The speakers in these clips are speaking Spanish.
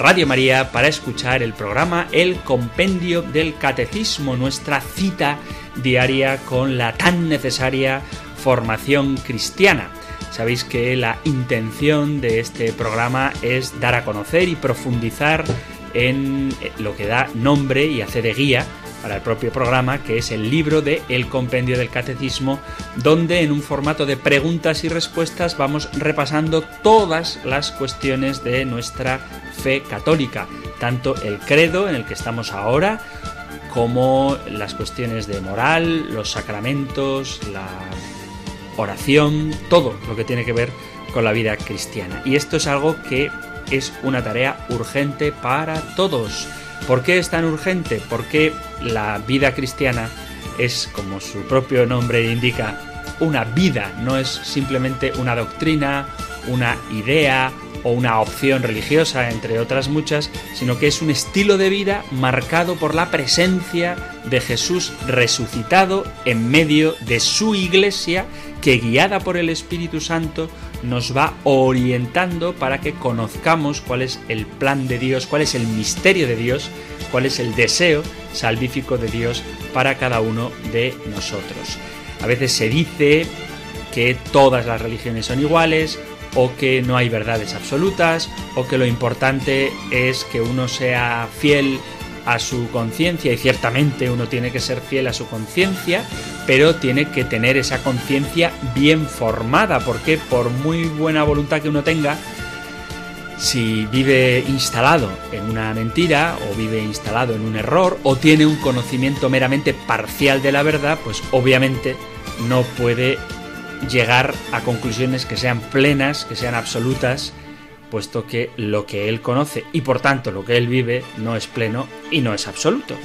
Radio María, para escuchar el programa El Compendio del Catecismo, nuestra cita diaria con la tan necesaria formación cristiana. Sabéis que la intención de este programa es dar a conocer y profundizar en lo que da nombre y hace de guía para el propio programa, que es el libro de El Compendio del Catecismo, donde en un formato de preguntas y respuestas vamos repasando todas las cuestiones de nuestra fe católica, tanto el credo en el que estamos ahora, como las cuestiones de moral, los sacramentos, la oración, todo lo que tiene que ver con la vida cristiana. Y esto es algo que es una tarea urgente para todos. ¿Por qué es tan urgente? Porque la vida cristiana es, como su propio nombre indica, una vida, no es simplemente una doctrina, una idea, o una opción religiosa, entre otras muchas, sino que es un estilo de vida marcado por la presencia de Jesús resucitado en medio de su iglesia, que guiada por el Espíritu Santo nos va orientando para que conozcamos cuál es el plan de Dios, cuál es el misterio de Dios, cuál es el deseo salvífico de Dios para cada uno de nosotros. A veces se dice que todas las religiones son iguales, o que no hay verdades absolutas, o que lo importante es que uno sea fiel a su conciencia, y ciertamente uno tiene que ser fiel a su conciencia, pero tiene que tener esa conciencia bien formada, porque por muy buena voluntad que uno tenga, si vive instalado en una mentira o vive instalado en un error o tiene un conocimiento meramente parcial de la verdad, pues obviamente no puede llegar a conclusiones que sean plenas, que sean absolutas, puesto que lo que él conoce y por tanto lo que él vive no es pleno y no es absoluto.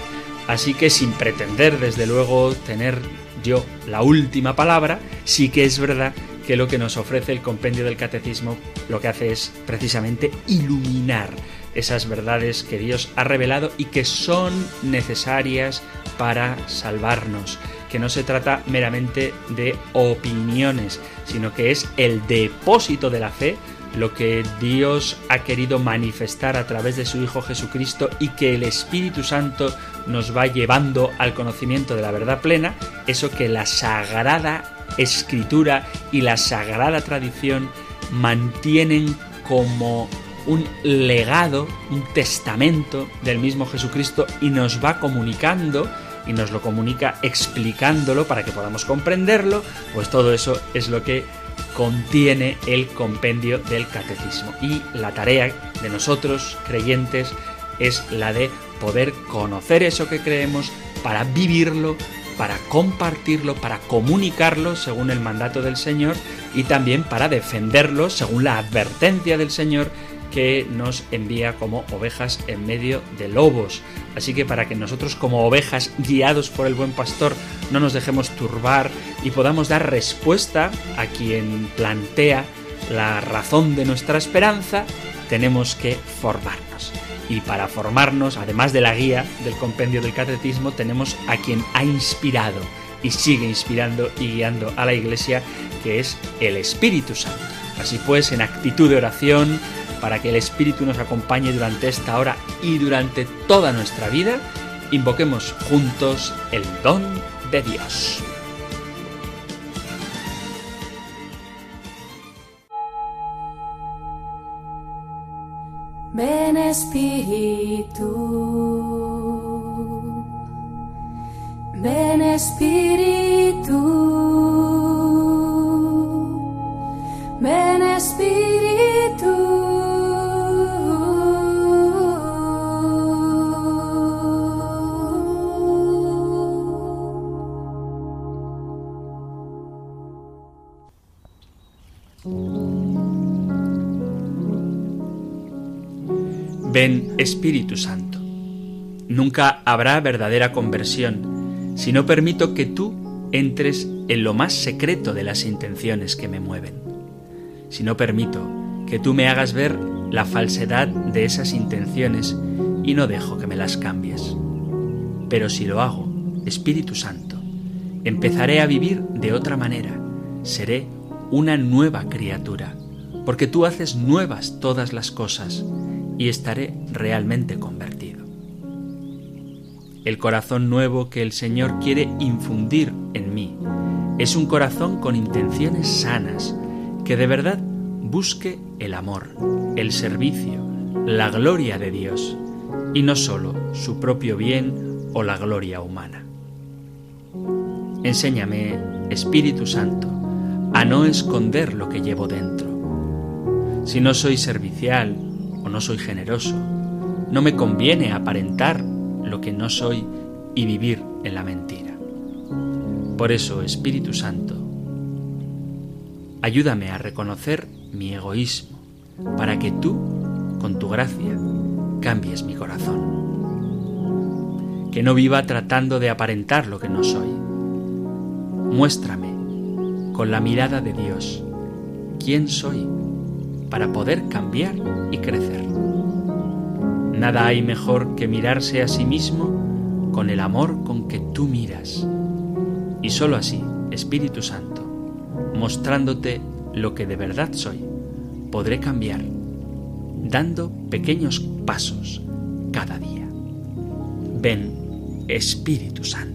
Así que sin pretender desde luego tener yo la última palabra, sí que es verdad que lo que nos ofrece el compendio del catecismo lo que hace es precisamente iluminar esas verdades que Dios ha revelado y que son necesarias para salvarnos que no se trata meramente de opiniones, sino que es el depósito de la fe, lo que Dios ha querido manifestar a través de su Hijo Jesucristo y que el Espíritu Santo nos va llevando al conocimiento de la verdad plena, eso que la sagrada escritura y la sagrada tradición mantienen como un legado, un testamento del mismo Jesucristo y nos va comunicando y nos lo comunica explicándolo para que podamos comprenderlo, pues todo eso es lo que contiene el compendio del catecismo. Y la tarea de nosotros, creyentes, es la de poder conocer eso que creemos para vivirlo, para compartirlo, para comunicarlo según el mandato del Señor y también para defenderlo según la advertencia del Señor que nos envía como ovejas en medio de lobos. Así que para que nosotros como ovejas guiados por el buen pastor no nos dejemos turbar y podamos dar respuesta a quien plantea la razón de nuestra esperanza, tenemos que formarnos. Y para formarnos, además de la guía del compendio del catecismo, tenemos a quien ha inspirado y sigue inspirando y guiando a la Iglesia, que es el Espíritu Santo. Así pues, en actitud de oración, para que el Espíritu nos acompañe durante esta hora y durante toda nuestra vida, invoquemos juntos el don de Dios. Ven Espíritu, ven Espíritu, ven Espíritu. Ven Espíritu Santo. Nunca habrá verdadera conversión si no permito que tú entres en lo más secreto de las intenciones que me mueven. Si no permito que tú me hagas ver la falsedad de esas intenciones y no dejo que me las cambies. Pero si lo hago, Espíritu Santo, empezaré a vivir de otra manera, seré una nueva criatura, porque tú haces nuevas todas las cosas y estaré realmente convertido. El corazón nuevo que el Señor quiere infundir en mí es un corazón con intenciones sanas, que de verdad busque el amor, el servicio, la gloria de Dios, y no sólo su propio bien o la gloria humana. Enséñame, Espíritu Santo, a no esconder lo que llevo dentro. Si no soy servicial o no soy generoso, no me conviene aparentar lo que no soy y vivir en la mentira. Por eso, Espíritu Santo, ayúdame a reconocer mi egoísmo para que tú, con tu gracia, cambies mi corazón. Que no viva tratando de aparentar lo que no soy Muéstrame con la mirada de Dios quién soy para poder cambiar y crecer. Nada hay mejor que mirarse a sí mismo con el amor con que tú miras. Y sólo así, Espíritu Santo, mostrándote lo que de verdad soy, podré cambiar, dando pequeños pasos cada día. Ven, Espíritu Santo.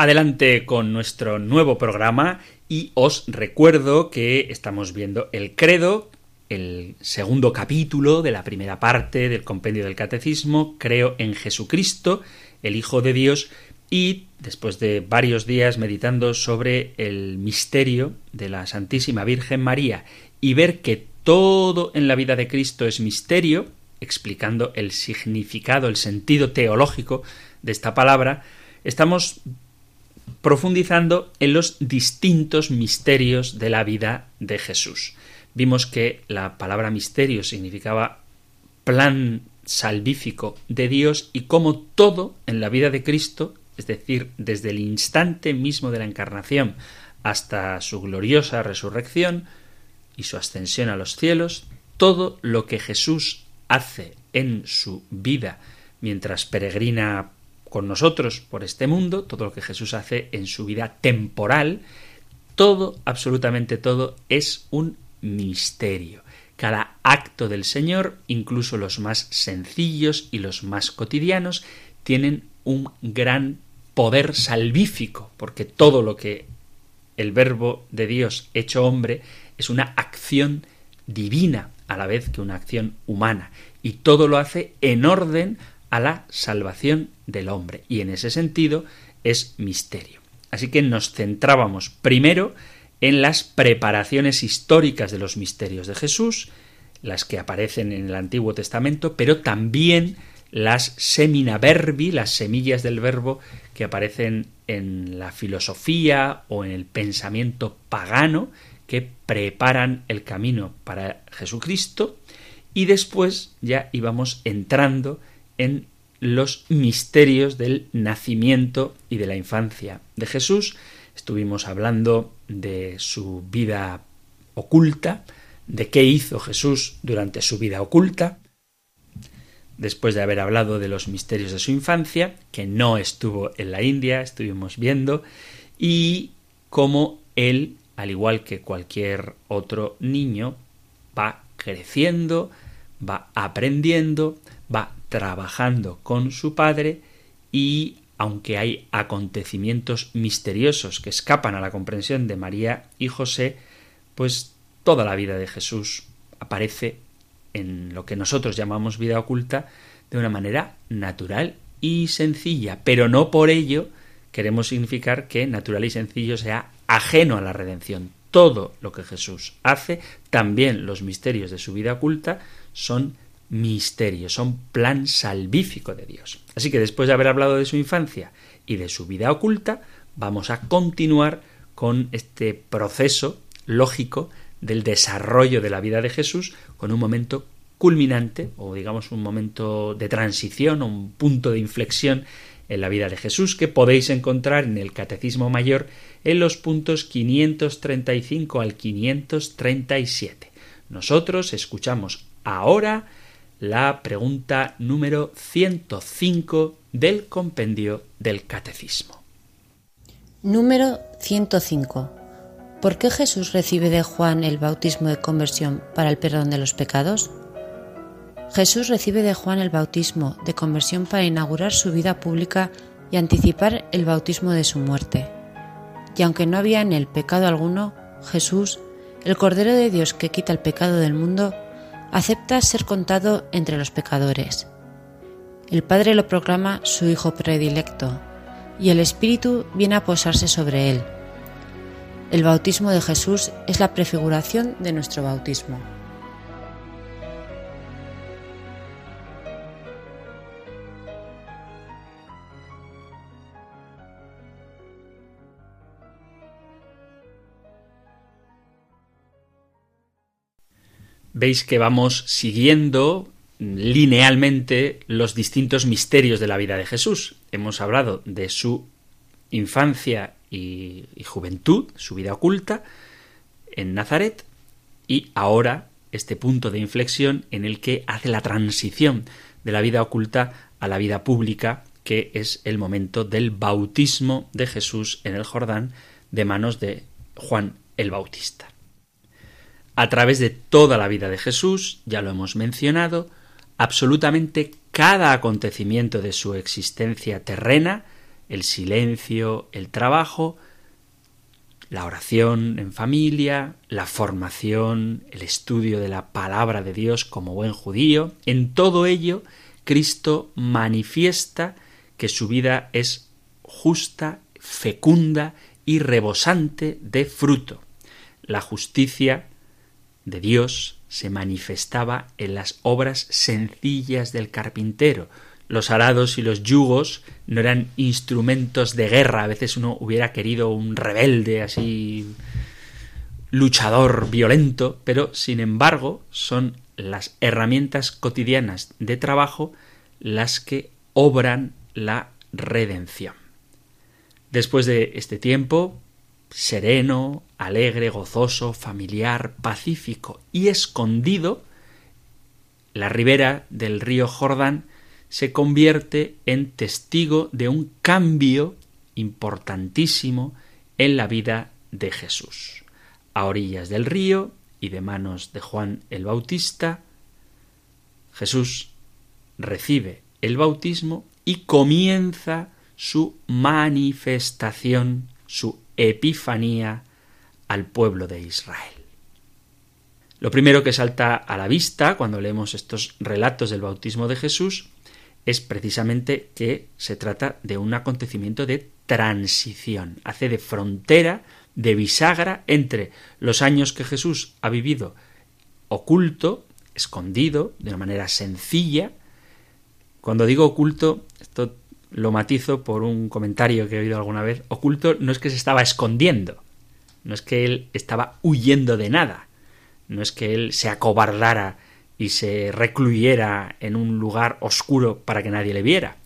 Adelante con nuestro nuevo programa y os recuerdo que estamos viendo el credo, el segundo capítulo de la primera parte del compendio del catecismo, creo en Jesucristo, el Hijo de Dios, y después de varios días meditando sobre el misterio de la Santísima Virgen María y ver que todo en la vida de Cristo es misterio, explicando el significado, el sentido teológico de esta palabra, estamos profundizando en los distintos misterios de la vida de Jesús. Vimos que la palabra misterio significaba plan salvífico de Dios y cómo todo en la vida de Cristo, es decir, desde el instante mismo de la encarnación hasta su gloriosa resurrección y su ascensión a los cielos, todo lo que Jesús hace en su vida mientras peregrina con nosotros por este mundo, todo lo que Jesús hace en su vida temporal, todo, absolutamente todo, es un misterio. Cada acto del Señor, incluso los más sencillos y los más cotidianos, tienen un gran poder salvífico, porque todo lo que el Verbo de Dios hecho hombre es una acción divina a la vez que una acción humana, y todo lo hace en orden a la salvación del hombre. Y en ese sentido es misterio. Así que nos centrábamos primero en las preparaciones históricas de los misterios de Jesús, las que aparecen en el Antiguo Testamento, pero también las semina verbi, las semillas del verbo que aparecen en la filosofía o en el pensamiento pagano que preparan el camino para Jesucristo y después ya íbamos entrando en los misterios del nacimiento y de la infancia de Jesús. Estuvimos hablando de su vida oculta, de qué hizo Jesús durante su vida oculta, después de haber hablado de los misterios de su infancia, que no estuvo en la India, estuvimos viendo, y cómo él, al igual que cualquier otro niño, va creciendo, va aprendiendo, va trabajando con su padre y aunque hay acontecimientos misteriosos que escapan a la comprensión de María y José, pues toda la vida de Jesús aparece en lo que nosotros llamamos vida oculta de una manera natural y sencilla, pero no por ello queremos significar que natural y sencillo sea ajeno a la redención. Todo lo que Jesús hace, también los misterios de su vida oculta, son misterios, son plan salvífico de Dios. Así que después de haber hablado de su infancia y de su vida oculta, vamos a continuar con este proceso lógico del desarrollo de la vida de Jesús con un momento culminante o digamos un momento de transición o un punto de inflexión en la vida de Jesús que podéis encontrar en el Catecismo Mayor en los puntos 535 al 537. Nosotros escuchamos ahora la pregunta número 105 del compendio del Catecismo. Número 105. ¿Por qué Jesús recibe de Juan el bautismo de conversión para el perdón de los pecados? Jesús recibe de Juan el bautismo de conversión para inaugurar su vida pública y anticipar el bautismo de su muerte. Y aunque no había en él pecado alguno, Jesús, el Cordero de Dios que quita el pecado del mundo, acepta ser contado entre los pecadores. El Padre lo proclama su Hijo predilecto, y el Espíritu viene a posarse sobre él. El bautismo de Jesús es la prefiguración de nuestro bautismo. Veis que vamos siguiendo linealmente los distintos misterios de la vida de Jesús. Hemos hablado de su infancia y, juventud, su vida oculta en Nazaret, y ahora este punto de inflexión en el que hace la transición de la vida oculta a la vida pública, que es el momento del bautismo de Jesús en el Jordán de manos de Juan el Bautista a través de toda la vida de Jesús, ya lo hemos mencionado, absolutamente cada acontecimiento de su existencia terrena, el silencio, el trabajo, la oración en familia, la formación, el estudio de la palabra de Dios como buen judío, en todo ello Cristo manifiesta que su vida es justa, fecunda y rebosante de fruto. La justicia de Dios se manifestaba en las obras sencillas del carpintero. Los arados y los yugos no eran instrumentos de guerra. A veces uno hubiera querido un rebelde así luchador, violento, pero sin embargo son las herramientas cotidianas de trabajo las que obran la redención. Después de este tiempo, sereno, alegre, gozoso, familiar, pacífico y escondido, la ribera del río Jordán se convierte en testigo de un cambio importantísimo en la vida de Jesús. A orillas del río y de manos de Juan el Bautista, Jesús recibe el bautismo y comienza su manifestación, su Epifanía al pueblo de Israel. Lo primero que salta a la vista cuando leemos estos relatos del bautismo de Jesús es precisamente que se trata de un acontecimiento de transición, hace de frontera, de bisagra entre los años que Jesús ha vivido oculto, escondido, de una manera sencilla. Cuando digo oculto, esto lo matizo por un comentario que he oído alguna vez. Oculto no es que se estaba escondiendo, no es que él estaba huyendo de nada, no es que él se acobardara y se recluyera en un lugar oscuro para que nadie le viera.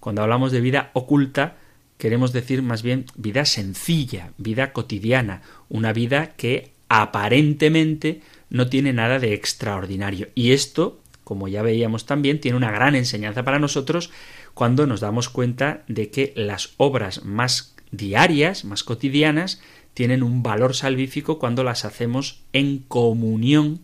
Cuando hablamos de vida oculta, queremos decir más bien vida sencilla, vida cotidiana, una vida que aparentemente no tiene nada de extraordinario. Y esto, como ya veíamos también, tiene una gran enseñanza para nosotros cuando nos damos cuenta de que las obras más diarias, más cotidianas, tienen un valor salvífico cuando las hacemos en comunión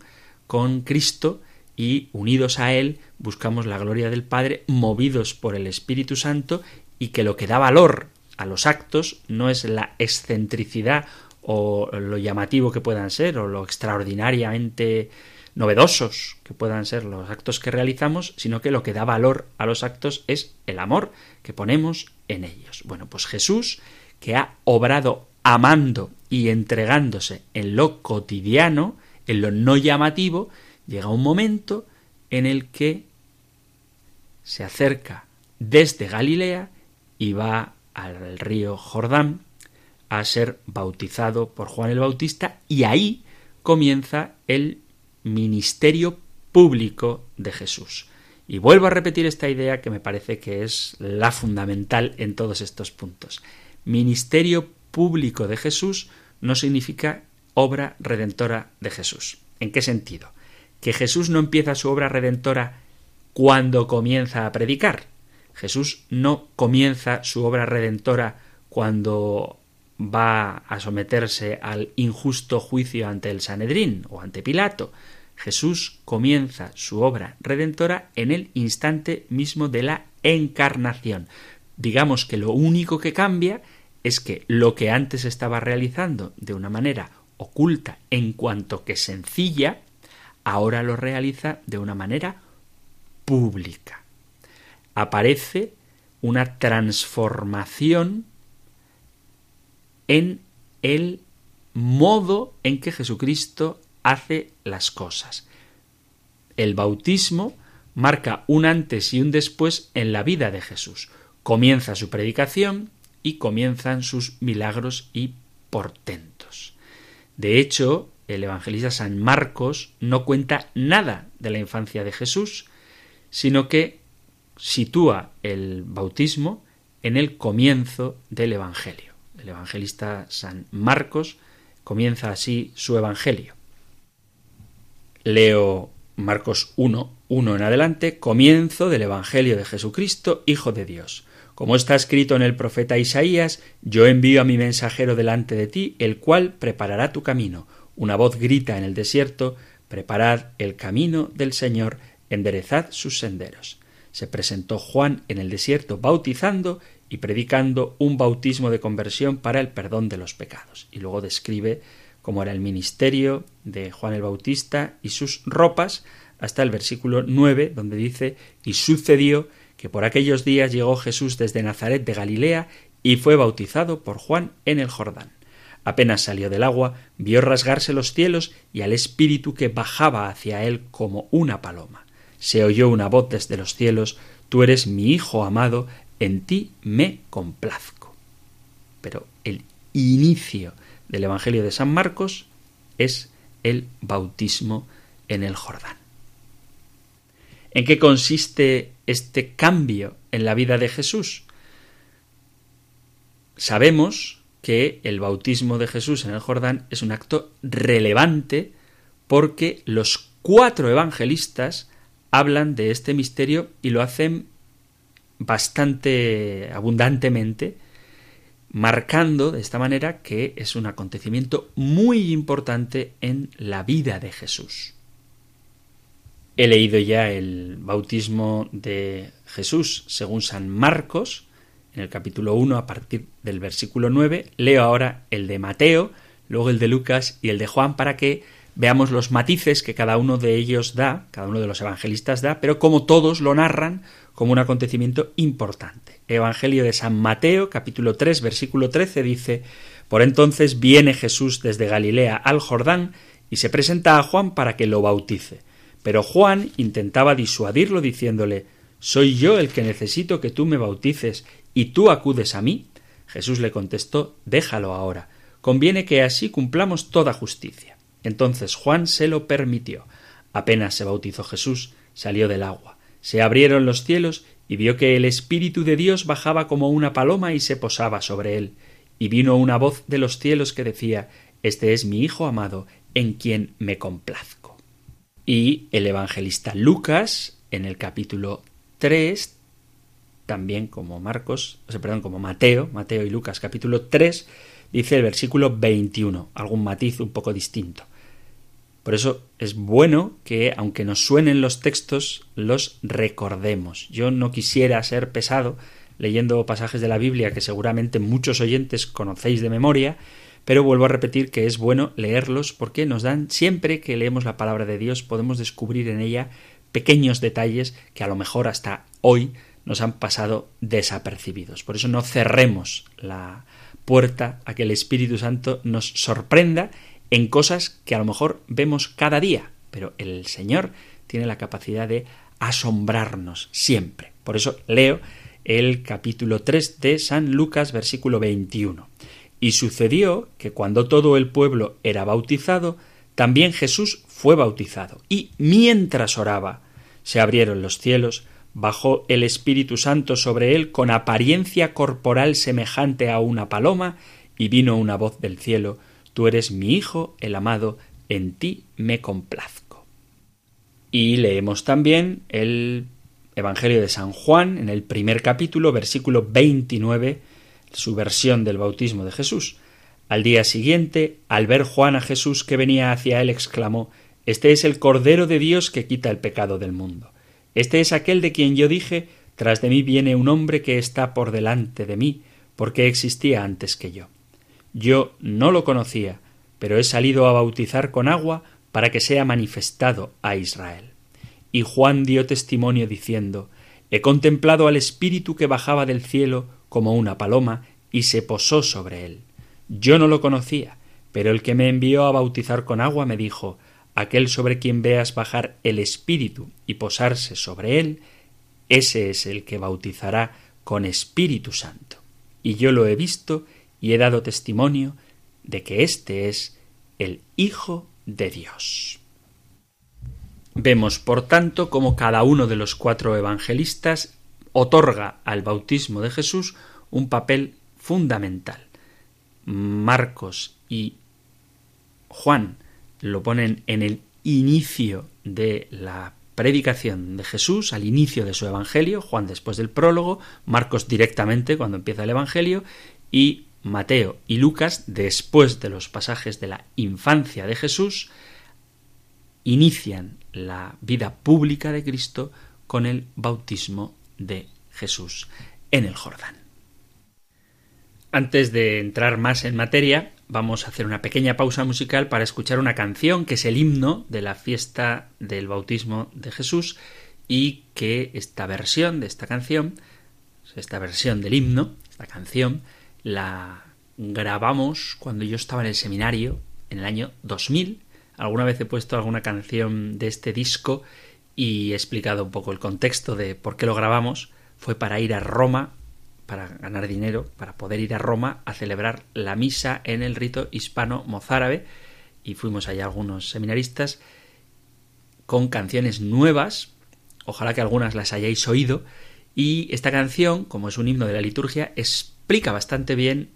con Cristo y unidos a Él buscamos la gloria del Padre, movidos por el Espíritu Santo y que lo que da valor a los actos no es la excentricidad o lo llamativo que puedan ser o lo extraordinariamente novedosos que puedan ser los actos que realizamos, sino que lo que da valor a los actos es el amor que ponemos en ellos. Bueno, pues Jesús, que ha obrado amando y entregándose en lo cotidiano, en lo no llamativo, llega un momento en el que se acerca desde Galilea y va al río Jordán a ser bautizado por Juan el Bautista y ahí comienza el ministerio público de Jesús. Y vuelvo a repetir esta idea que me parece que es la fundamental en todos estos puntos. Ministerio público de Jesús no significa obra redentora de Jesús. ¿En qué sentido? Que Jesús no empieza su obra redentora cuando comienza a predicar. Jesús no comienza su obra redentora cuando va a someterse al injusto juicio ante el Sanedrín o ante Pilato. Jesús comienza su obra redentora en el instante mismo de la encarnación. Digamos que lo único que cambia es que lo que antes estaba realizando de una manera oculta en cuanto que sencilla, ahora lo realiza de una manera pública. Aparece una transformación en el modo en que Jesucristo hace las cosas. El bautismo marca un antes y un después en la vida de Jesús. Comienza su predicación y comienzan sus milagros y portentos. De hecho, el evangelista San Marcos no cuenta nada de la infancia de Jesús, sino que sitúa el bautismo en el comienzo del Evangelio. El evangelista San Marcos comienza así su Evangelio. Leo Marcos 1, 1 en adelante, comienzo del Evangelio de Jesucristo, Hijo de Dios. Como está escrito en el profeta Isaías, yo envío a mi mensajero delante de ti, el cual preparará tu camino. Una voz grita en el desierto, preparad el camino del Señor, enderezad sus senderos. Se presentó Juan en el desierto bautizando y predicando un bautismo de conversión para el perdón de los pecados. Y luego describe cómo era el ministerio de Juan el Bautista y sus ropas, hasta el versículo 9, donde dice, y sucedió que por aquellos días llegó Jesús desde Nazaret de Galilea y fue bautizado por Juan en el Jordán. Apenas salió del agua, vio rasgarse los cielos y al Espíritu que bajaba hacia él como una paloma. Se oyó una voz desde los cielos, Tú eres mi Hijo amado, en ti me complazco. Pero el inicio del Evangelio de San Marcos es el bautismo en el Jordán. ¿En qué consiste este cambio en la vida de Jesús? Sabemos que el bautismo de Jesús en el Jordán es un acto relevante porque los cuatro evangelistas hablan de este misterio y lo hacen bastante abundantemente, marcando de esta manera que es un acontecimiento muy importante en la vida de Jesús. He leído ya el bautismo de Jesús según San Marcos, en el capítulo 1 a partir del versículo 9. Leo ahora el de Mateo, luego el de Lucas y el de Juan para que veamos los matices que cada uno de ellos da, cada uno de los evangelistas da, pero como todos lo narran como un acontecimiento importante. Evangelio de San Mateo, capítulo 3, versículo 13 dice, Por entonces viene Jesús desde Galilea al Jordán y se presenta a Juan para que lo bautice. Pero Juan intentaba disuadirlo diciéndole ¿Soy yo el que necesito que tú me bautices y tú acudes a mí? Jesús le contestó Déjalo ahora. Conviene que así cumplamos toda justicia. Entonces Juan se lo permitió. Apenas se bautizó Jesús, salió del agua. Se abrieron los cielos y vio que el Espíritu de Dios bajaba como una paloma y se posaba sobre él. Y vino una voz de los cielos que decía Este es mi Hijo amado, en quien me complazco. Y el evangelista Lucas, en el capítulo 3, también como Marcos, o perdón, como Mateo, Mateo y Lucas, capítulo 3, dice el versículo 21, algún matiz un poco distinto. Por eso es bueno que, aunque nos suenen los textos, los recordemos. Yo no quisiera ser pesado leyendo pasajes de la Biblia que seguramente muchos oyentes conocéis de memoria, pero vuelvo a repetir que es bueno leerlos porque nos dan siempre que leemos la palabra de Dios podemos descubrir en ella pequeños detalles que a lo mejor hasta hoy nos han pasado desapercibidos. Por eso no cerremos la puerta a que el Espíritu Santo nos sorprenda en cosas que a lo mejor vemos cada día, pero el Señor tiene la capacidad de asombrarnos siempre. Por eso leo el capítulo 3 de San Lucas, versículo 21. Y sucedió que cuando todo el pueblo era bautizado, también Jesús fue bautizado. Y mientras oraba, se abrieron los cielos, bajó el Espíritu Santo sobre él con apariencia corporal semejante a una paloma, y vino una voz del cielo, Tú eres mi Hijo, el amado, en ti me complazco. Y leemos también el Evangelio de San Juan, en el primer capítulo, versículo 29, su versión del bautismo de Jesús. Al día siguiente, al ver Juan a Jesús que venía hacia él, exclamó Este es el Cordero de Dios que quita el pecado del mundo. Este es aquel de quien yo dije Tras de mí viene un hombre que está por delante de mí, porque existía antes que yo. Yo no lo conocía, pero he salido a bautizar con agua para que sea manifestado a Israel. Y Juan dio testimonio diciendo He contemplado al Espíritu que bajaba del cielo como una paloma y se posó sobre él. Yo no lo conocía, pero el que me envió a bautizar con agua me dijo Aquel sobre quien veas bajar el Espíritu y posarse sobre él, ese es el que bautizará con Espíritu Santo. Y yo lo he visto y he dado testimonio de que éste es el Hijo de Dios. Vemos, por tanto, cómo cada uno de los cuatro evangelistas otorga al bautismo de Jesús un papel fundamental. Marcos y Juan lo ponen en el inicio de la predicación de Jesús, al inicio de su Evangelio, Juan después del prólogo, Marcos directamente cuando empieza el Evangelio, y Mateo y Lucas, después de los pasajes de la infancia de Jesús, inician la vida pública de Cristo con el bautismo de Jesús en el Jordán. Antes de entrar más en materia, vamos a hacer una pequeña pausa musical para escuchar una canción que es el himno de la fiesta del bautismo de Jesús y que esta versión de esta canción, esta versión del himno, esta canción, la grabamos cuando yo estaba en el seminario en el año 2000. Alguna vez he puesto alguna canción de este disco y he explicado un poco el contexto de por qué lo grabamos. Fue para ir a Roma, para ganar dinero, para poder ir a Roma a celebrar la misa en el rito hispano mozárabe y fuimos allá algunos seminaristas con canciones nuevas, ojalá que algunas las hayáis oído, y esta canción, como es un himno de la liturgia, explica bastante bien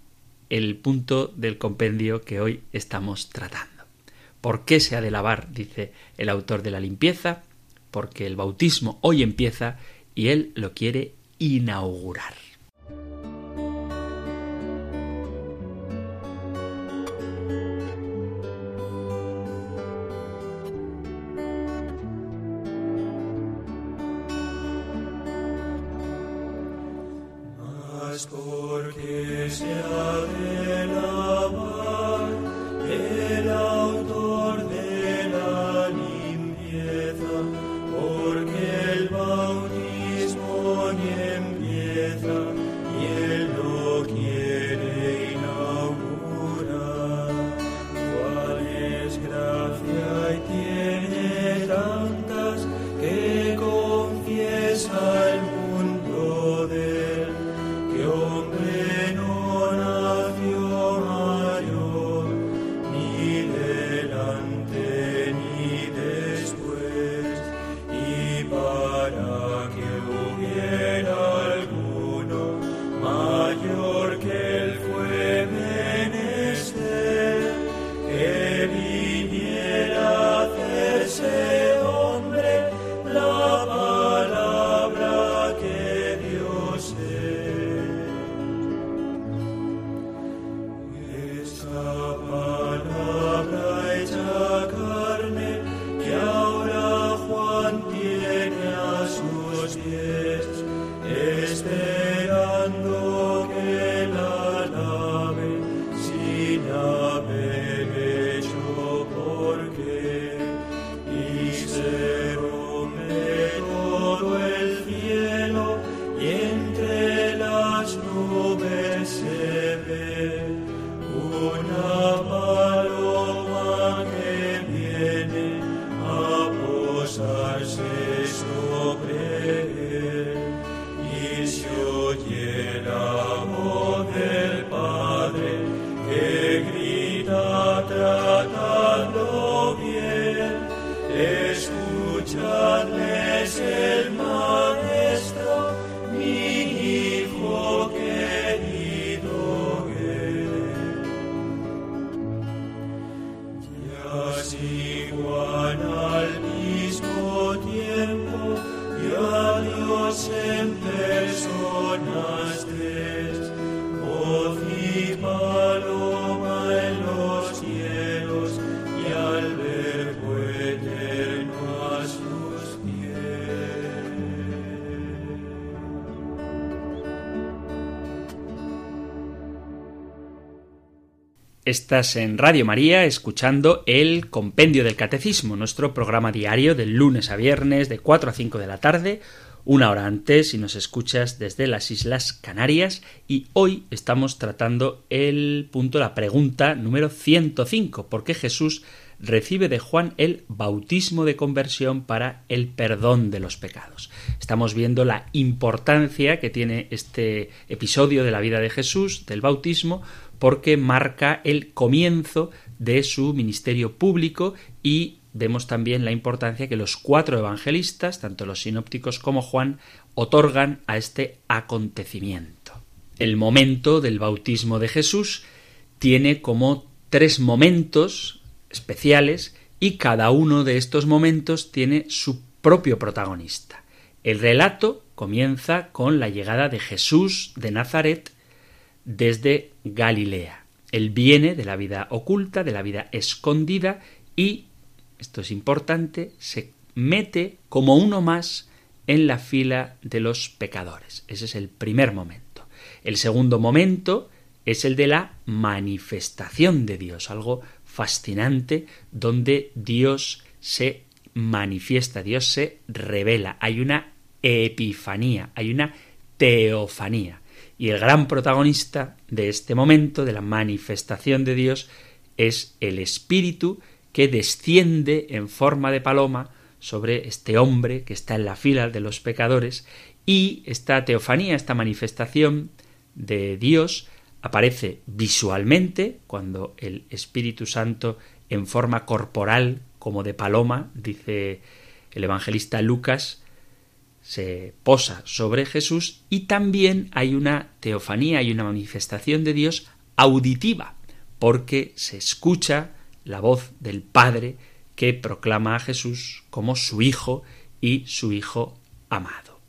el punto del compendio que hoy estamos tratando. ¿Por qué se ha de lavar? dice el autor de la limpieza, porque el bautismo hoy empieza y él lo quiere inaugurar. Estás en Radio María escuchando el Compendio del Catecismo, nuestro programa diario del lunes a viernes de 4 a 5 de la tarde, una hora antes si nos escuchas desde las Islas Canarias y hoy estamos tratando el punto, la pregunta número 105, ¿por qué Jesús recibe de Juan el bautismo de conversión para el perdón de los pecados? Estamos viendo la importancia que tiene este episodio de la vida de Jesús, del bautismo, porque marca el comienzo de su ministerio público y vemos también la importancia que los cuatro evangelistas, tanto los sinópticos como Juan, otorgan a este acontecimiento. El momento del bautismo de Jesús tiene como tres momentos especiales y cada uno de estos momentos tiene su propio protagonista. El relato comienza con la llegada de Jesús de Nazaret desde Galilea. Él viene de la vida oculta, de la vida escondida y, esto es importante, se mete como uno más en la fila de los pecadores. Ese es el primer momento. El segundo momento es el de la manifestación de Dios, algo fascinante donde Dios se manifiesta, Dios se revela. Hay una epifanía, hay una teofanía. Y el gran protagonista de este momento, de la manifestación de Dios, es el Espíritu que desciende en forma de paloma sobre este hombre que está en la fila de los pecadores y esta teofanía, esta manifestación de Dios aparece visualmente cuando el Espíritu Santo en forma corporal como de paloma, dice el evangelista Lucas, se posa sobre Jesús y también hay una teofanía, hay una manifestación de Dios auditiva, porque se escucha la voz del Padre que proclama a Jesús como su Hijo y su Hijo amado.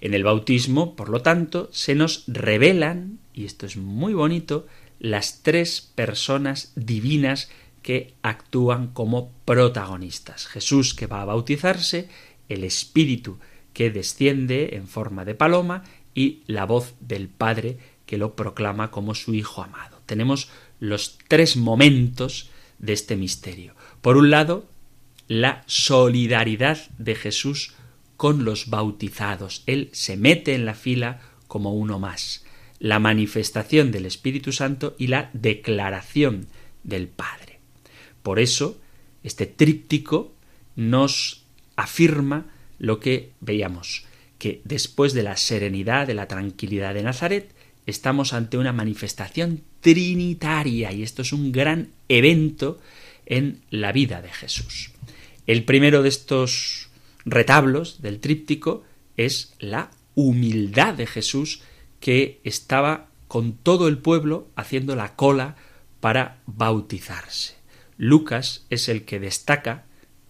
En el bautismo, por lo tanto, se nos revelan, y esto es muy bonito, las tres personas divinas que actúan como protagonistas. Jesús que va a bautizarse, el Espíritu que desciende en forma de paloma y la voz del Padre que lo proclama como su Hijo amado. Tenemos los tres momentos de este misterio. Por un lado, la solidaridad de Jesús con los bautizados. Él se mete en la fila como uno más. La manifestación del Espíritu Santo y la declaración del Padre. Por eso, este tríptico nos afirma lo que veíamos, que después de la serenidad, de la tranquilidad de Nazaret, estamos ante una manifestación trinitaria y esto es un gran evento en la vida de Jesús. El primero de estos retablos del tríptico es la humildad de Jesús que estaba con todo el pueblo haciendo la cola para bautizarse. Lucas es el que destaca,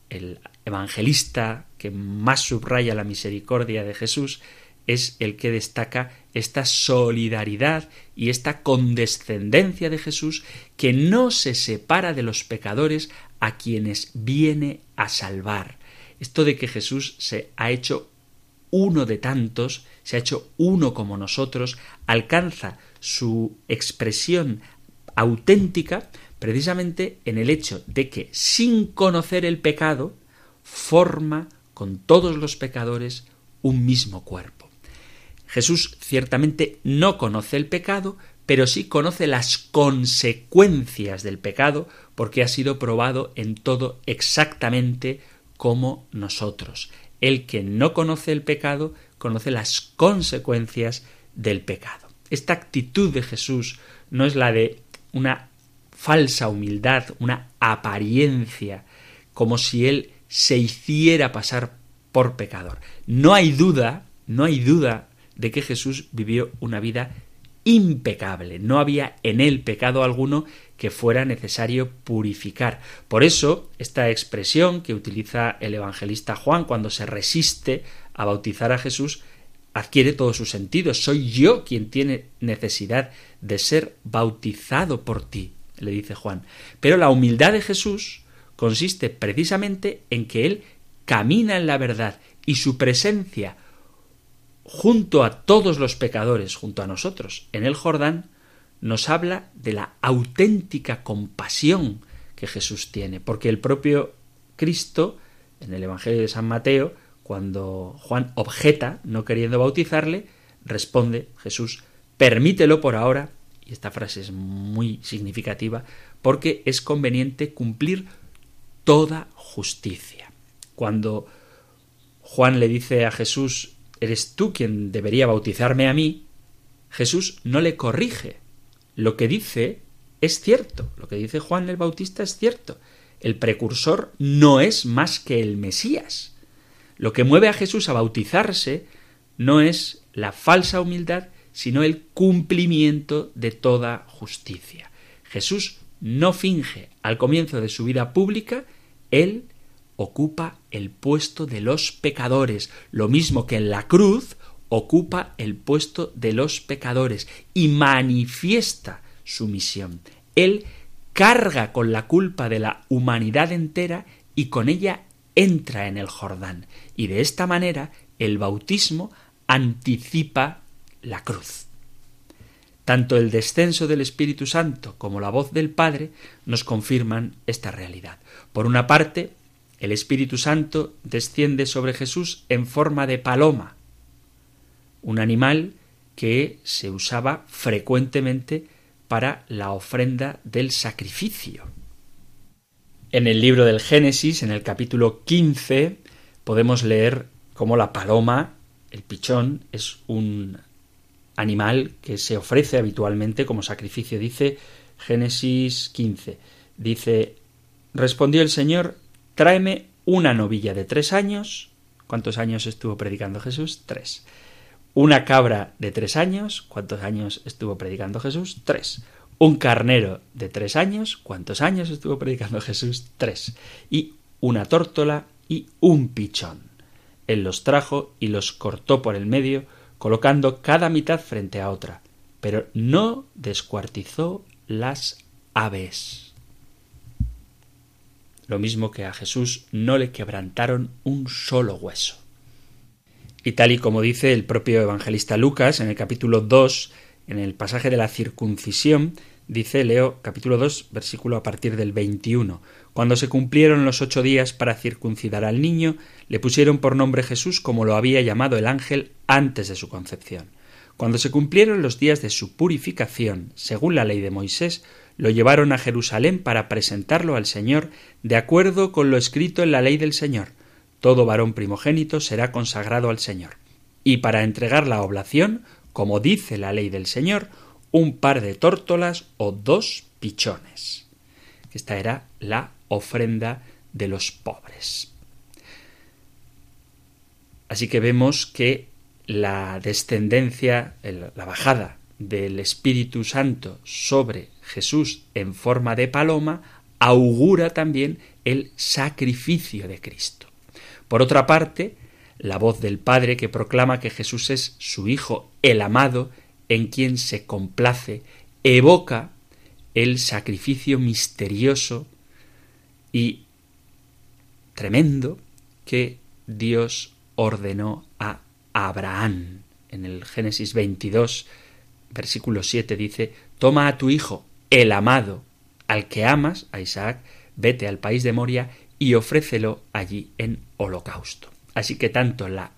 el evangelista que más subraya la misericordia de Jesús, es el que destaca esta solidaridad y esta condescendencia de Jesús que no se separa de los pecadores a quienes viene a salvar. Esto de que Jesús se ha hecho uno de tantos, se ha hecho uno como nosotros, alcanza su expresión auténtica precisamente en el hecho de que sin conocer el pecado forma con todos los pecadores un mismo cuerpo. Jesús ciertamente no conoce el pecado, pero sí conoce las consecuencias del pecado, porque ha sido probado en todo exactamente como nosotros. El que no conoce el pecado conoce las consecuencias del pecado. Esta actitud de Jesús no es la de una falsa humildad, una apariencia, como si él se hiciera pasar por pecador. No hay duda, no hay duda de que Jesús vivió una vida impecable. No había en él pecado alguno que fuera necesario purificar. Por eso, esta expresión que utiliza el evangelista Juan cuando se resiste a bautizar a Jesús adquiere todo su sentido. Soy yo quien tiene necesidad de ser bautizado por ti, le dice Juan. Pero la humildad de Jesús consiste precisamente en que Él camina en la verdad y su presencia junto a todos los pecadores, junto a nosotros, en el Jordán, nos habla de la auténtica compasión que Jesús tiene, porque el propio Cristo, en el Evangelio de San Mateo, cuando Juan objeta no queriendo bautizarle, responde Jesús, permítelo por ahora, y esta frase es muy significativa, porque es conveniente cumplir toda justicia. Cuando Juan le dice a Jesús, eres tú quien debería bautizarme a mí, Jesús no le corrige. Lo que dice es cierto, lo que dice Juan el Bautista es cierto. El precursor no es más que el Mesías. Lo que mueve a Jesús a bautizarse no es la falsa humildad, sino el cumplimiento de toda justicia. Jesús no finge al comienzo de su vida pública, él ocupa el puesto de los pecadores, lo mismo que en la cruz ocupa el puesto de los pecadores y manifiesta su misión. Él carga con la culpa de la humanidad entera y con ella entra en el Jordán. Y de esta manera el bautismo anticipa la cruz. Tanto el descenso del Espíritu Santo como la voz del Padre nos confirman esta realidad. Por una parte, el Espíritu Santo desciende sobre Jesús en forma de paloma, un animal que se usaba frecuentemente para la ofrenda del sacrificio. En el libro del Génesis, en el capítulo 15, podemos leer cómo la paloma, el pichón, es un animal que se ofrece habitualmente como sacrificio. Dice Génesis 15, dice, respondió el Señor, tráeme una novilla de tres años. ¿Cuántos años estuvo predicando Jesús? Tres. Una cabra de tres años. ¿Cuántos años estuvo predicando Jesús? Tres. Un carnero de tres años. ¿Cuántos años estuvo predicando Jesús? Tres. Y una tórtola y un pichón. Él los trajo y los cortó por el medio, colocando cada mitad frente a otra, pero no descuartizó las aves lo mismo que a Jesús no le quebrantaron un solo hueso. Y tal y como dice el propio evangelista Lucas en el capítulo 2, en el pasaje de la circuncisión, dice Leo capítulo 2, versículo a partir del 21. Cuando se cumplieron los ocho días para circuncidar al niño, le pusieron por nombre Jesús como lo había llamado el ángel antes de su concepción. Cuando se cumplieron los días de su purificación, según la ley de Moisés, lo llevaron a Jerusalén para presentarlo al Señor de acuerdo con lo escrito en la ley del Señor. Todo varón primogénito será consagrado al Señor. Y para entregar la oblación, como dice la ley del Señor, un par de tórtolas o dos pichones. Esta era la ofrenda de los pobres. Así que vemos que la descendencia, la bajada del Espíritu Santo sobre Jesús en forma de paloma augura también el sacrificio de Cristo. Por otra parte, la voz del Padre que proclama que Jesús es su Hijo, el amado, en quien se complace, evoca el sacrificio misterioso y tremendo que Dios ordenó a Abraham. En el Génesis 22, versículo 7 dice, Toma a tu hijo, el amado, al que amas, a Isaac, vete al país de Moria y ofrécelo allí en holocausto. Así que tanto la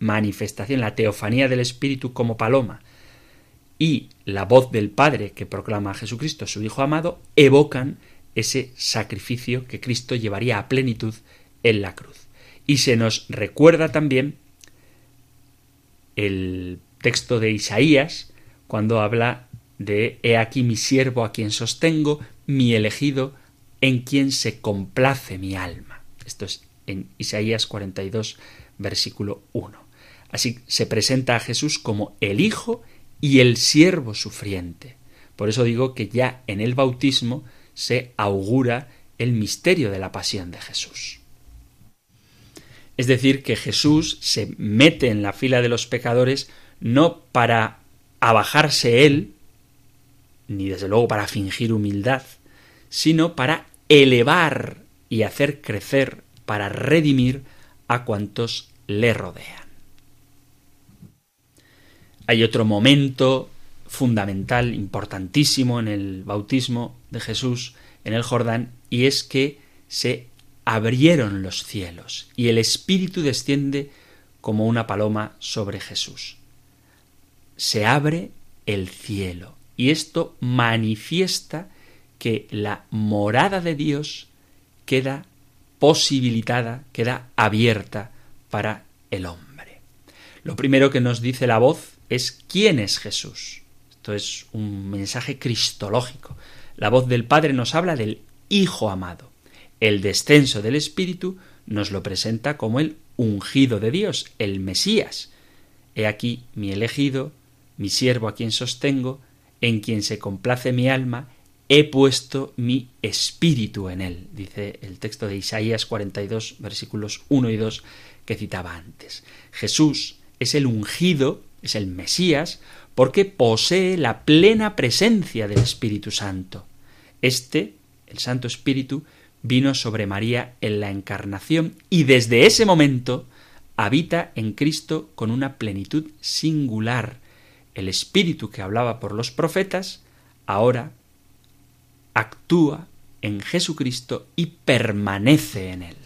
manifestación, la teofanía del Espíritu como paloma, y la voz del Padre que proclama a Jesucristo, su Hijo amado, evocan ese sacrificio que Cristo llevaría a plenitud en la cruz. Y se nos recuerda también el texto de Isaías cuando habla de He aquí mi siervo a quien sostengo, mi elegido, en quien se complace mi alma. Esto es en Isaías 42, versículo 1. Así se presenta a Jesús como el Hijo y el siervo sufriente. Por eso digo que ya en el bautismo se augura el misterio de la pasión de Jesús. Es decir, que Jesús se mete en la fila de los pecadores no para abajarse él, ni desde luego para fingir humildad, sino para elevar y hacer crecer, para redimir a cuantos le rodean. Hay otro momento fundamental, importantísimo en el bautismo de Jesús en el Jordán, y es que se abrieron los cielos y el Espíritu desciende como una paloma sobre Jesús. Se abre el cielo y esto manifiesta que la morada de Dios queda posibilitada, queda abierta para el hombre. Lo primero que nos dice la voz es quién es Jesús. Esto es un mensaje cristológico. La voz del Padre nos habla del Hijo amado. El descenso del Espíritu nos lo presenta como el ungido de Dios, el Mesías. He aquí mi elegido, mi siervo a quien sostengo, en quien se complace mi alma, he puesto mi espíritu en él, dice el texto de Isaías 42, versículos 1 y 2 que citaba antes. Jesús es el ungido, es el Mesías, porque posee la plena presencia del Espíritu Santo. Este, el Santo Espíritu, vino sobre María en la encarnación y desde ese momento habita en Cristo con una plenitud singular. El Espíritu que hablaba por los profetas ahora actúa en Jesucristo y permanece en él.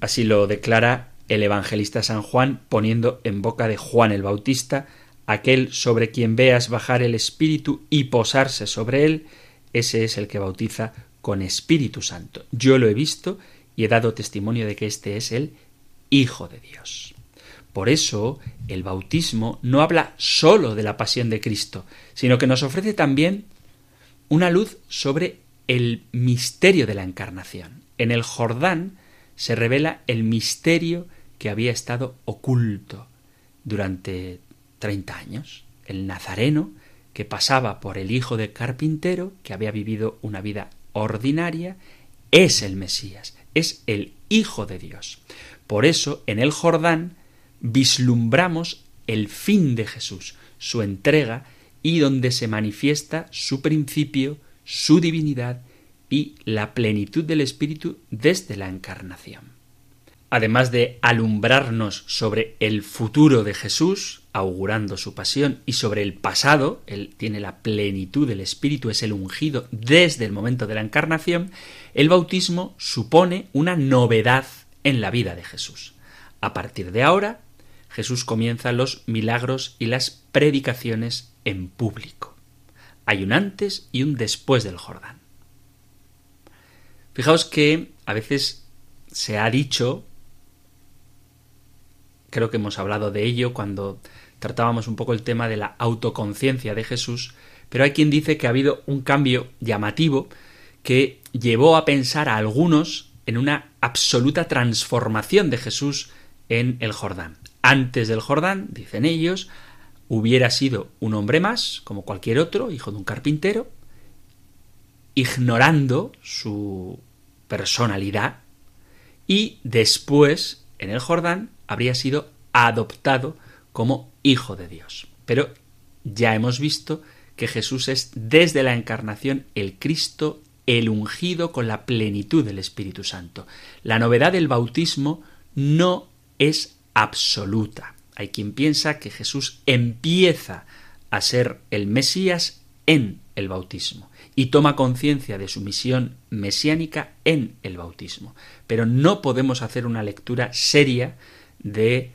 Así lo declara el evangelista San Juan poniendo en boca de Juan el Bautista aquel sobre quien veas bajar el Espíritu y posarse sobre él, ese es el que bautiza con Espíritu Santo. Yo lo he visto y he dado testimonio de que este es el Hijo de Dios. Por eso el bautismo no habla sólo de la pasión de Cristo, sino que nos ofrece también una luz sobre el misterio de la encarnación. En el Jordán se revela el misterio que había estado oculto durante treinta años. El nazareno que pasaba por el hijo de carpintero, que había vivido una vida ordinaria, es el Mesías, es el Hijo de Dios. Por eso, en el Jordán, vislumbramos el fin de Jesús, su entrega, y donde se manifiesta su principio, su divinidad y la plenitud del Espíritu desde la encarnación. Además de alumbrarnos sobre el futuro de Jesús, augurando su pasión, y sobre el pasado, él tiene la plenitud del Espíritu, es el ungido desde el momento de la encarnación, el bautismo supone una novedad en la vida de Jesús. A partir de ahora, Jesús comienza los milagros y las predicaciones en público. Hay un antes y un después del Jordán. Fijaos que a veces se ha dicho, creo que hemos hablado de ello cuando tratábamos un poco el tema de la autoconciencia de Jesús, pero hay quien dice que ha habido un cambio llamativo que llevó a pensar a algunos en una absoluta transformación de Jesús en el Jordán. Antes del Jordán, dicen ellos, hubiera sido un hombre más, como cualquier otro, hijo de un carpintero, ignorando su personalidad, y después, en el Jordán, habría sido adoptado como hijo de Dios. Pero ya hemos visto que Jesús es desde la encarnación el Cristo, el ungido con la plenitud del Espíritu Santo. La novedad del bautismo no es absoluta. Hay quien piensa que Jesús empieza a ser el Mesías en el bautismo y toma conciencia de su misión mesiánica en el bautismo. Pero no podemos hacer una lectura seria de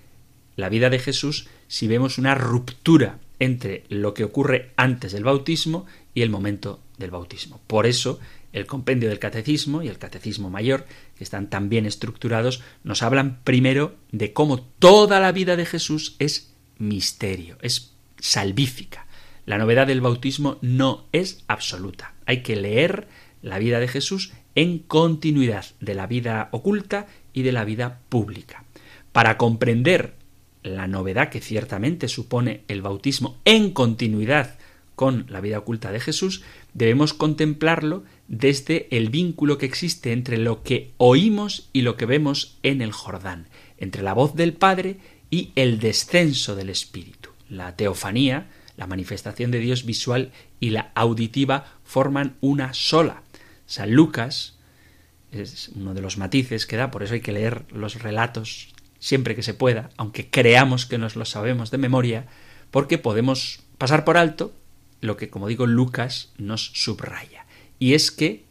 la vida de Jesús si vemos una ruptura entre lo que ocurre antes del bautismo y el momento del bautismo. Por eso el compendio del catecismo y el catecismo mayor, que están tan bien estructurados, nos hablan primero de cómo toda la vida de Jesús es misterio, es salvífica. La novedad del bautismo no es absoluta. Hay que leer la vida de Jesús en continuidad de la vida oculta y de la vida pública. Para comprender la novedad que ciertamente supone el bautismo en continuidad con la vida oculta de Jesús, debemos contemplarlo desde el vínculo que existe entre lo que oímos y lo que vemos en el Jordán, entre la voz del Padre y el descenso del Espíritu. La teofanía, la manifestación de Dios visual y la auditiva forman una sola. San Lucas es uno de los matices que da, por eso hay que leer los relatos siempre que se pueda, aunque creamos que nos lo sabemos de memoria, porque podemos pasar por alto lo que, como digo, Lucas nos subraya. Y es que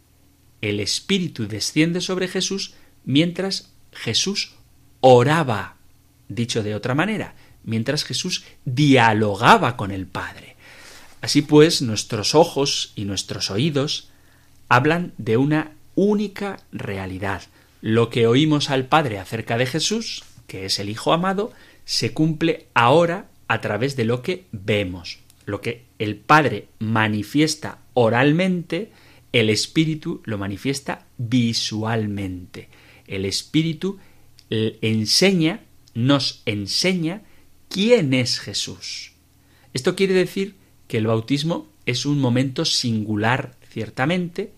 el Espíritu desciende sobre Jesús mientras Jesús oraba, dicho de otra manera, mientras Jesús dialogaba con el Padre. Así pues, nuestros ojos y nuestros oídos hablan de una única realidad. Lo que oímos al Padre acerca de Jesús, que es el Hijo amado, se cumple ahora a través de lo que vemos. Lo que el Padre manifiesta oralmente, el Espíritu lo manifiesta visualmente. El Espíritu enseña, nos enseña quién es Jesús. Esto quiere decir que el bautismo es un momento singular, ciertamente,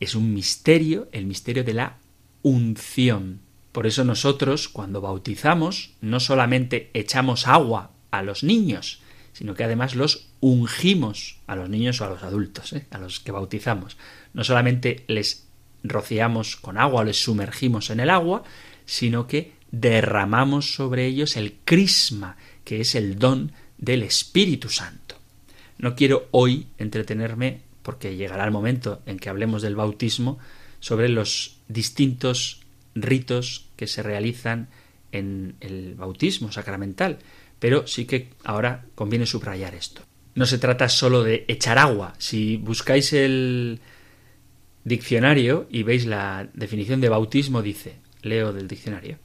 es un misterio, el misterio de la unción. Por eso nosotros, cuando bautizamos, no solamente echamos agua a los niños, sino que además los ungimos a los niños o a los adultos, ¿eh? a los que bautizamos. No solamente les rociamos con agua o les sumergimos en el agua, sino que derramamos sobre ellos el crisma, que es el don del Espíritu Santo. No quiero hoy entretenerme, porque llegará el momento en que hablemos del bautismo, sobre los distintos ritos que se realizan en el bautismo sacramental, pero sí que ahora conviene subrayar esto. No se trata solo de echar agua. Si buscáis el diccionario y veis la definición de bautismo, dice, leo del diccionario,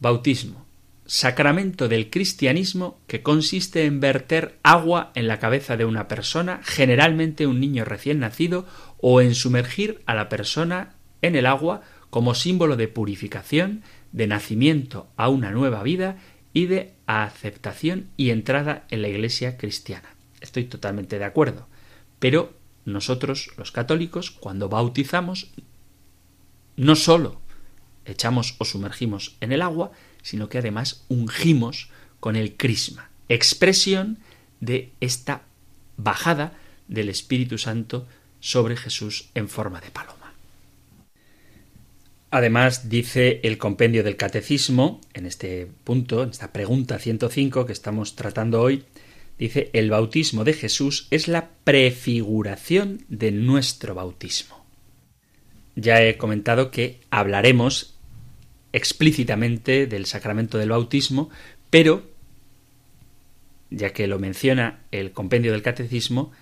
bautismo, sacramento del cristianismo que consiste en verter agua en la cabeza de una persona, generalmente un niño recién nacido, o en sumergir a la persona en el agua como símbolo de purificación, de nacimiento a una nueva vida y de aceptación y entrada en la Iglesia cristiana. Estoy totalmente de acuerdo. Pero nosotros, los católicos, cuando bautizamos, no sólo echamos o sumergimos en el agua, sino que además ungimos con el crisma, expresión de esta bajada del Espíritu Santo sobre Jesús en forma de paloma. Además, dice el compendio del Catecismo, en este punto, en esta pregunta 105 que estamos tratando hoy, dice, el bautismo de Jesús es la prefiguración de nuestro bautismo. Ya he comentado que hablaremos explícitamente del sacramento del bautismo, pero, ya que lo menciona el compendio del Catecismo,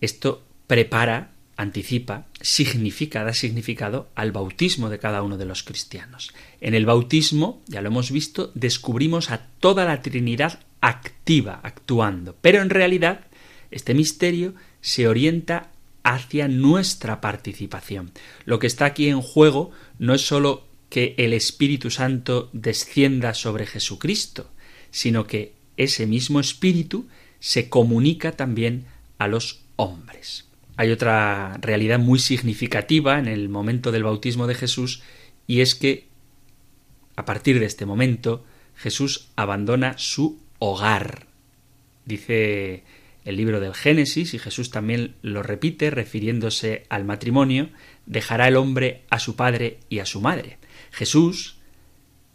esto prepara anticipa, significa, da significado al bautismo de cada uno de los cristianos. En el bautismo, ya lo hemos visto, descubrimos a toda la Trinidad activa, actuando, pero en realidad este misterio se orienta hacia nuestra participación. Lo que está aquí en juego no es sólo que el Espíritu Santo descienda sobre Jesucristo, sino que ese mismo Espíritu se comunica también a los hombres. Hay otra realidad muy significativa en el momento del bautismo de Jesús y es que a partir de este momento Jesús abandona su hogar. Dice el libro del Génesis, y Jesús también lo repite refiriéndose al matrimonio, dejará el hombre a su padre y a su madre. Jesús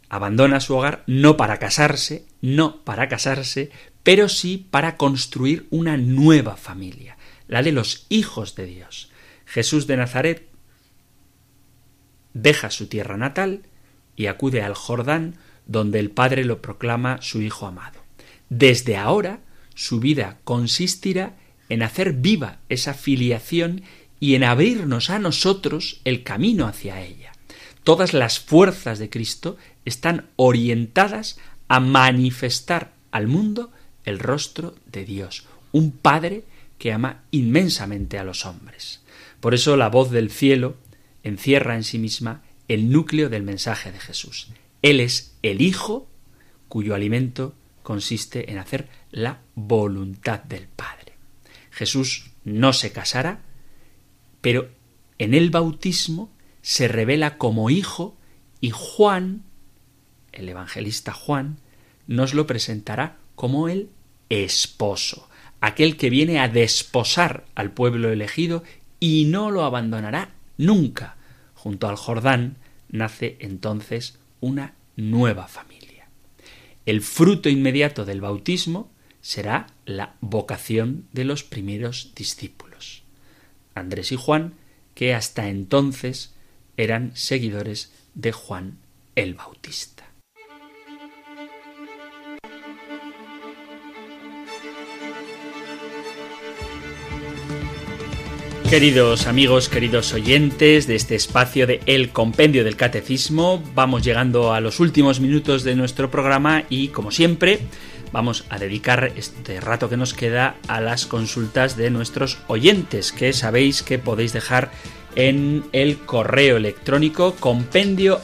abandona su hogar no para casarse, no para casarse, pero sí para construir una nueva familia la de los hijos de Dios. Jesús de Nazaret deja su tierra natal y acude al Jordán, donde el Padre lo proclama su Hijo amado. Desde ahora su vida consistirá en hacer viva esa filiación y en abrirnos a nosotros el camino hacia ella. Todas las fuerzas de Cristo están orientadas a manifestar al mundo el rostro de Dios, un Padre que ama inmensamente a los hombres. Por eso la voz del cielo encierra en sí misma el núcleo del mensaje de Jesús. Él es el Hijo cuyo alimento consiste en hacer la voluntad del Padre. Jesús no se casará, pero en el bautismo se revela como hijo y Juan, el evangelista Juan, nos lo presentará como el esposo, aquel que viene a desposar al pueblo elegido y no lo abandonará nunca. Junto al Jordán nace entonces una nueva familia. El fruto inmediato del bautismo será la vocación de los primeros discípulos. Andrés y Juan, que hasta entonces eran seguidores de Juan el Bautista. Queridos amigos, queridos oyentes de este espacio de El Compendio del Catecismo, vamos llegando a los últimos minutos de nuestro programa y, como siempre, vamos a dedicar este rato que nos queda a las consultas de nuestros oyentes, que sabéis que podéis dejar en el correo electrónico compendio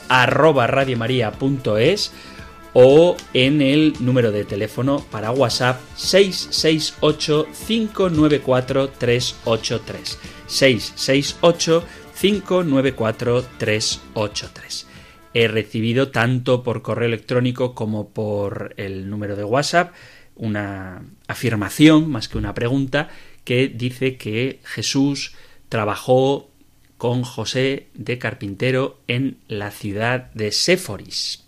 o en el número de teléfono para WhatsApp 668 594 383. 668 594 383. He recibido tanto por correo electrónico como por el número de WhatsApp una afirmación, más que una pregunta, que dice que Jesús trabajó con José de Carpintero en la ciudad de Séforis.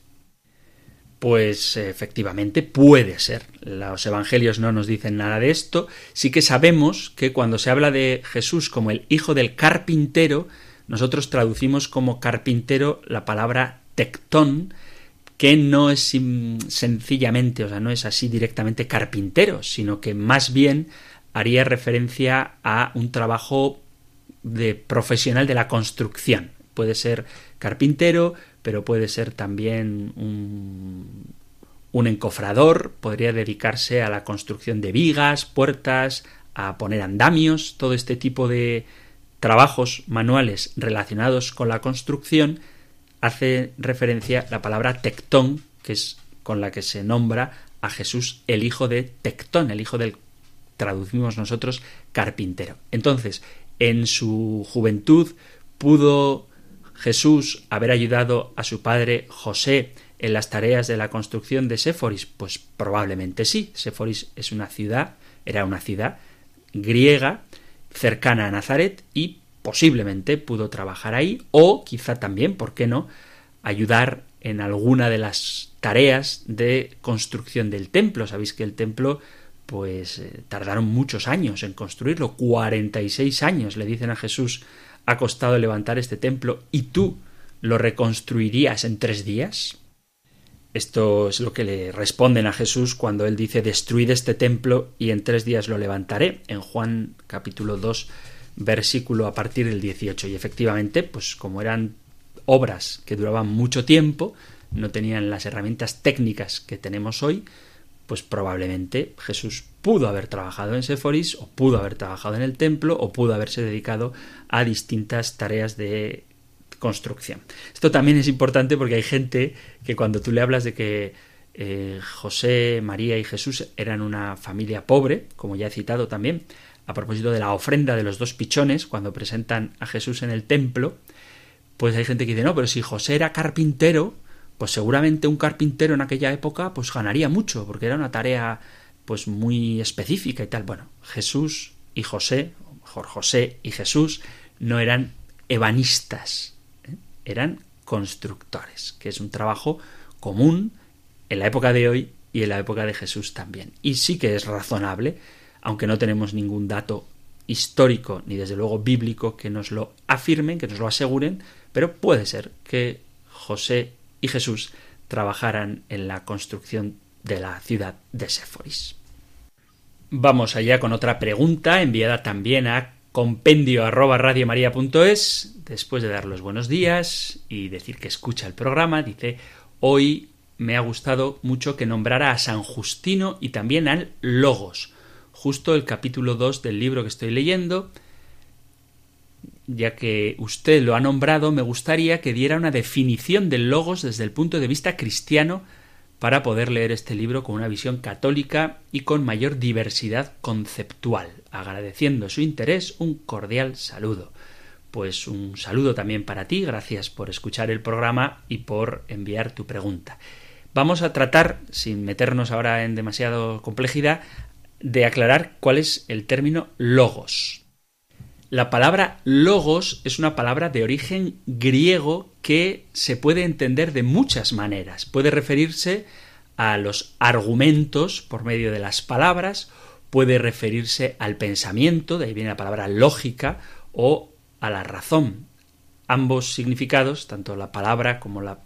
Pues efectivamente puede ser. Los evangelios no nos dicen nada de esto. Sí que sabemos que cuando se habla de Jesús como el hijo del carpintero, nosotros traducimos como carpintero la palabra tectón, que no es sencillamente, o sea, no es así directamente carpintero, sino que más bien haría referencia a un trabajo de profesional de la construcción. Puede ser carpintero, pero puede ser también un, un encofrador, podría dedicarse a la construcción de vigas, puertas, a poner andamios, todo este tipo de trabajos manuales relacionados con la construcción, hace referencia la palabra tectón, que es con la que se nombra a Jesús el hijo de Tectón, el hijo del traducimos nosotros carpintero. Entonces, en su juventud pudo Jesús haber ayudado a su padre José en las tareas de la construcción de Séforis? Pues probablemente sí. Séforis es una ciudad, era una ciudad griega cercana a Nazaret y posiblemente pudo trabajar ahí o quizá también, ¿por qué no?, ayudar en alguna de las tareas de construcción del templo. Sabéis que el templo pues eh, tardaron muchos años en construirlo, 46 años le dicen a Jesús ha costado levantar este templo y tú lo reconstruirías en tres días? Esto es lo que le responden a Jesús cuando él dice destruid este templo y en tres días lo levantaré en Juan capítulo 2 versículo a partir del 18 y efectivamente pues como eran obras que duraban mucho tiempo no tenían las herramientas técnicas que tenemos hoy pues probablemente Jesús pudo haber trabajado en Séforis o pudo haber trabajado en el templo o pudo haberse dedicado a distintas tareas de construcción. Esto también es importante porque hay gente que cuando tú le hablas de que eh, José, María y Jesús eran una familia pobre, como ya he citado también, a propósito de la ofrenda de los dos pichones, cuando presentan a Jesús en el templo, pues hay gente que dice, no, pero si José era carpintero, pues seguramente un carpintero en aquella época pues ganaría mucho, porque era una tarea pues muy específica y tal. Bueno, Jesús y José, o mejor José y Jesús, no eran ebanistas, ¿eh? eran constructores, que es un trabajo común en la época de hoy y en la época de Jesús también. Y sí que es razonable, aunque no tenemos ningún dato histórico ni desde luego bíblico que nos lo afirmen, que nos lo aseguren, pero puede ser que José y Jesús trabajaran en la construcción de la ciudad de Séforis. Vamos allá con otra pregunta enviada también a compendio arroba después de dar los buenos días y decir que escucha el programa, dice hoy me ha gustado mucho que nombrara a San Justino y también al Logos. justo el capítulo 2 del libro que estoy leyendo. Ya que usted lo ha nombrado, me gustaría que diera una definición del logos desde el punto de vista cristiano para poder leer este libro con una visión católica y con mayor diversidad conceptual. Agradeciendo su interés, un cordial saludo. Pues un saludo también para ti, gracias por escuchar el programa y por enviar tu pregunta. Vamos a tratar, sin meternos ahora en demasiada complejidad, de aclarar cuál es el término logos. La palabra logos es una palabra de origen griego que se puede entender de muchas maneras. Puede referirse a los argumentos por medio de las palabras, puede referirse al pensamiento, de ahí viene la palabra lógica, o a la razón. Ambos significados, tanto la palabra como la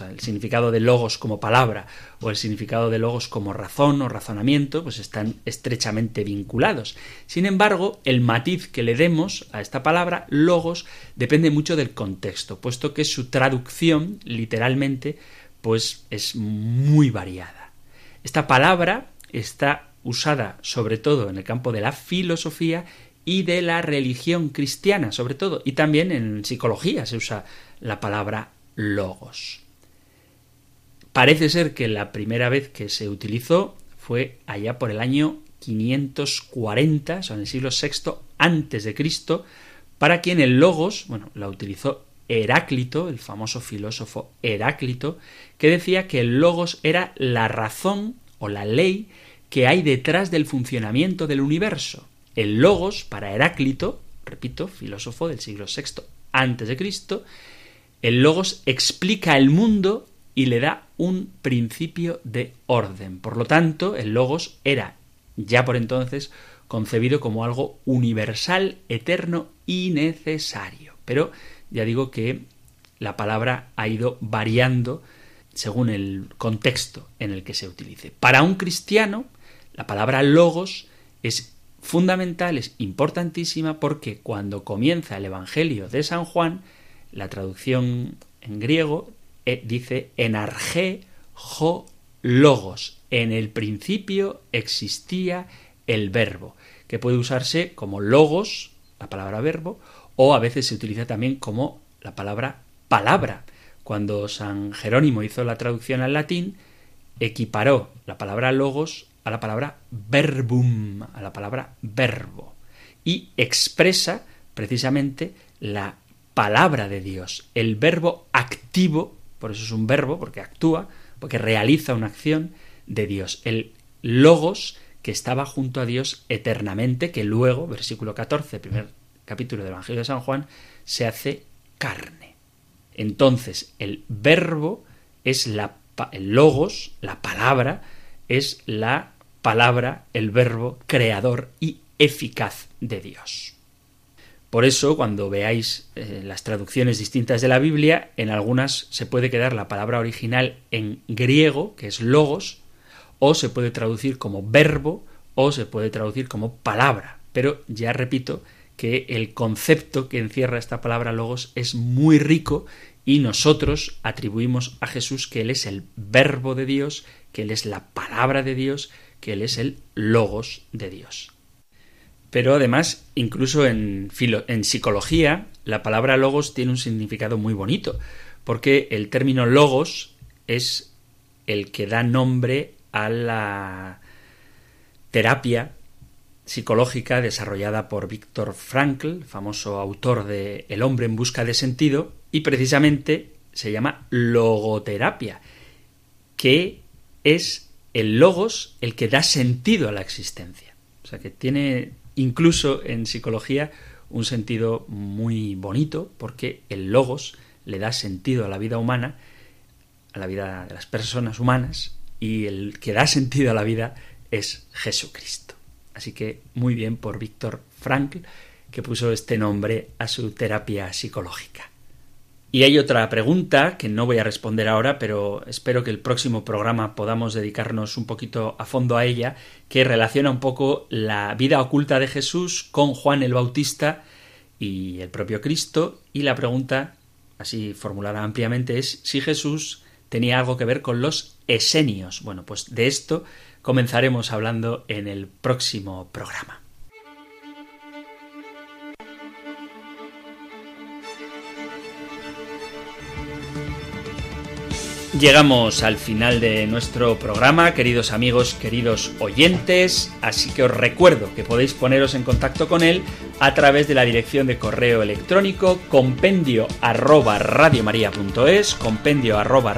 el significado de logos como palabra o el significado de logos como razón o razonamiento, pues están estrechamente vinculados. Sin embargo, el matiz que le demos a esta palabra, logos, depende mucho del contexto, puesto que su traducción, literalmente, pues es muy variada. Esta palabra está usada sobre todo en el campo de la filosofía y de la religión cristiana, sobre todo, y también en psicología se usa la palabra logos. Parece ser que la primera vez que se utilizó fue allá por el año 540, o sea, en el siglo VI antes de Cristo, para quien el logos, bueno, la utilizó Heráclito, el famoso filósofo Heráclito, que decía que el logos era la razón o la ley que hay detrás del funcionamiento del universo. El logos, para Heráclito, repito, filósofo del siglo VI antes de Cristo, el logos explica el mundo y le da un principio de orden. Por lo tanto, el logos era ya por entonces concebido como algo universal, eterno y necesario. Pero ya digo que la palabra ha ido variando según el contexto en el que se utilice. Para un cristiano, la palabra logos es fundamental, es importantísima porque cuando comienza el Evangelio de San Juan, la traducción en griego eh, dice enarge jo logos. En el principio existía el verbo, que puede usarse como logos, la palabra verbo, o a veces se utiliza también como la palabra palabra. Cuando San Jerónimo hizo la traducción al latín, equiparó la palabra logos a la palabra verbum, a la palabra verbo, y expresa precisamente la palabra de Dios, el verbo activo por eso es un verbo, porque actúa, porque realiza una acción de Dios. El logos que estaba junto a Dios eternamente, que luego, versículo 14, primer capítulo del Evangelio de San Juan, se hace carne. Entonces, el verbo es la el logos, la palabra, es la palabra, el verbo creador y eficaz de Dios. Por eso, cuando veáis eh, las traducciones distintas de la Biblia, en algunas se puede quedar la palabra original en griego, que es logos, o se puede traducir como verbo, o se puede traducir como palabra. Pero ya repito que el concepto que encierra esta palabra logos es muy rico y nosotros atribuimos a Jesús que Él es el verbo de Dios, que Él es la palabra de Dios, que Él es el logos de Dios. Pero además, incluso en, en psicología, la palabra logos tiene un significado muy bonito, porque el término logos es el que da nombre a la terapia psicológica desarrollada por Víctor Frankl, famoso autor de El hombre en busca de sentido, y precisamente se llama logoterapia, que es el logos el que da sentido a la existencia. O sea que tiene incluso en psicología un sentido muy bonito porque el logos le da sentido a la vida humana, a la vida de las personas humanas y el que da sentido a la vida es Jesucristo. Así que muy bien por Víctor Frankl que puso este nombre a su terapia psicológica. Y hay otra pregunta que no voy a responder ahora, pero espero que el próximo programa podamos dedicarnos un poquito a fondo a ella, que relaciona un poco la vida oculta de Jesús con Juan el Bautista y el propio Cristo. Y la pregunta, así formulada ampliamente, es si Jesús tenía algo que ver con los esenios. Bueno, pues de esto comenzaremos hablando en el próximo programa. Llegamos al final de nuestro programa, queridos amigos, queridos oyentes, así que os recuerdo que podéis poneros en contacto con él a través de la dirección de correo electrónico compendio arroba compendio arroba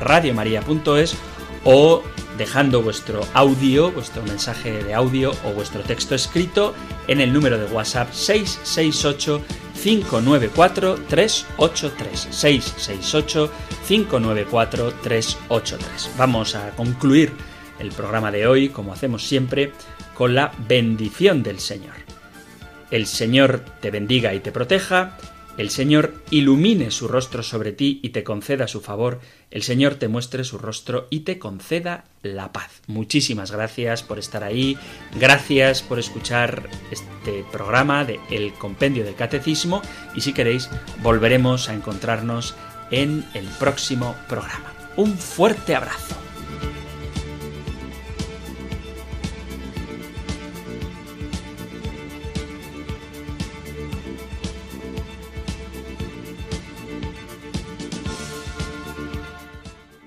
o dejando vuestro audio, vuestro mensaje de audio o vuestro texto escrito en el número de WhatsApp 668 594 383 668 594 383. Vamos a concluir el programa de hoy, como hacemos siempre, con la bendición del Señor. El Señor te bendiga y te proteja, el Señor ilumine su rostro sobre ti y te conceda su favor, el Señor te muestre su rostro y te conceda la paz. Muchísimas gracias por estar ahí, gracias por escuchar este programa de El Compendio del Catecismo y si queréis volveremos a encontrarnos en el próximo programa. Un fuerte abrazo.